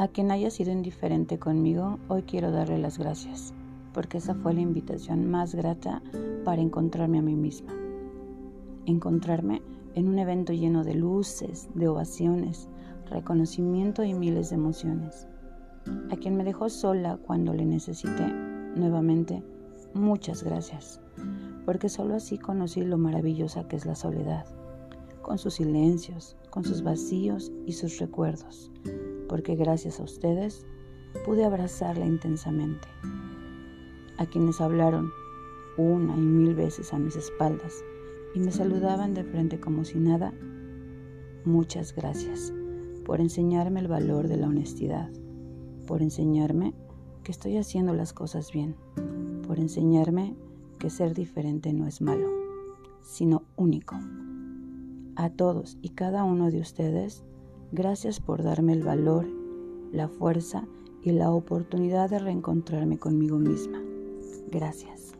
A quien haya sido indiferente conmigo, hoy quiero darle las gracias, porque esa fue la invitación más grata para encontrarme a mí misma. Encontrarme en un evento lleno de luces, de ovaciones, reconocimiento y miles de emociones. A quien me dejó sola cuando le necesité, nuevamente, muchas gracias, porque solo así conocí lo maravillosa que es la soledad, con sus silencios, con sus vacíos y sus recuerdos porque gracias a ustedes pude abrazarla intensamente. A quienes hablaron una y mil veces a mis espaldas y me saludaban de frente como si nada, muchas gracias por enseñarme el valor de la honestidad, por enseñarme que estoy haciendo las cosas bien, por enseñarme que ser diferente no es malo, sino único. A todos y cada uno de ustedes, Gracias por darme el valor, la fuerza y la oportunidad de reencontrarme conmigo misma. Gracias.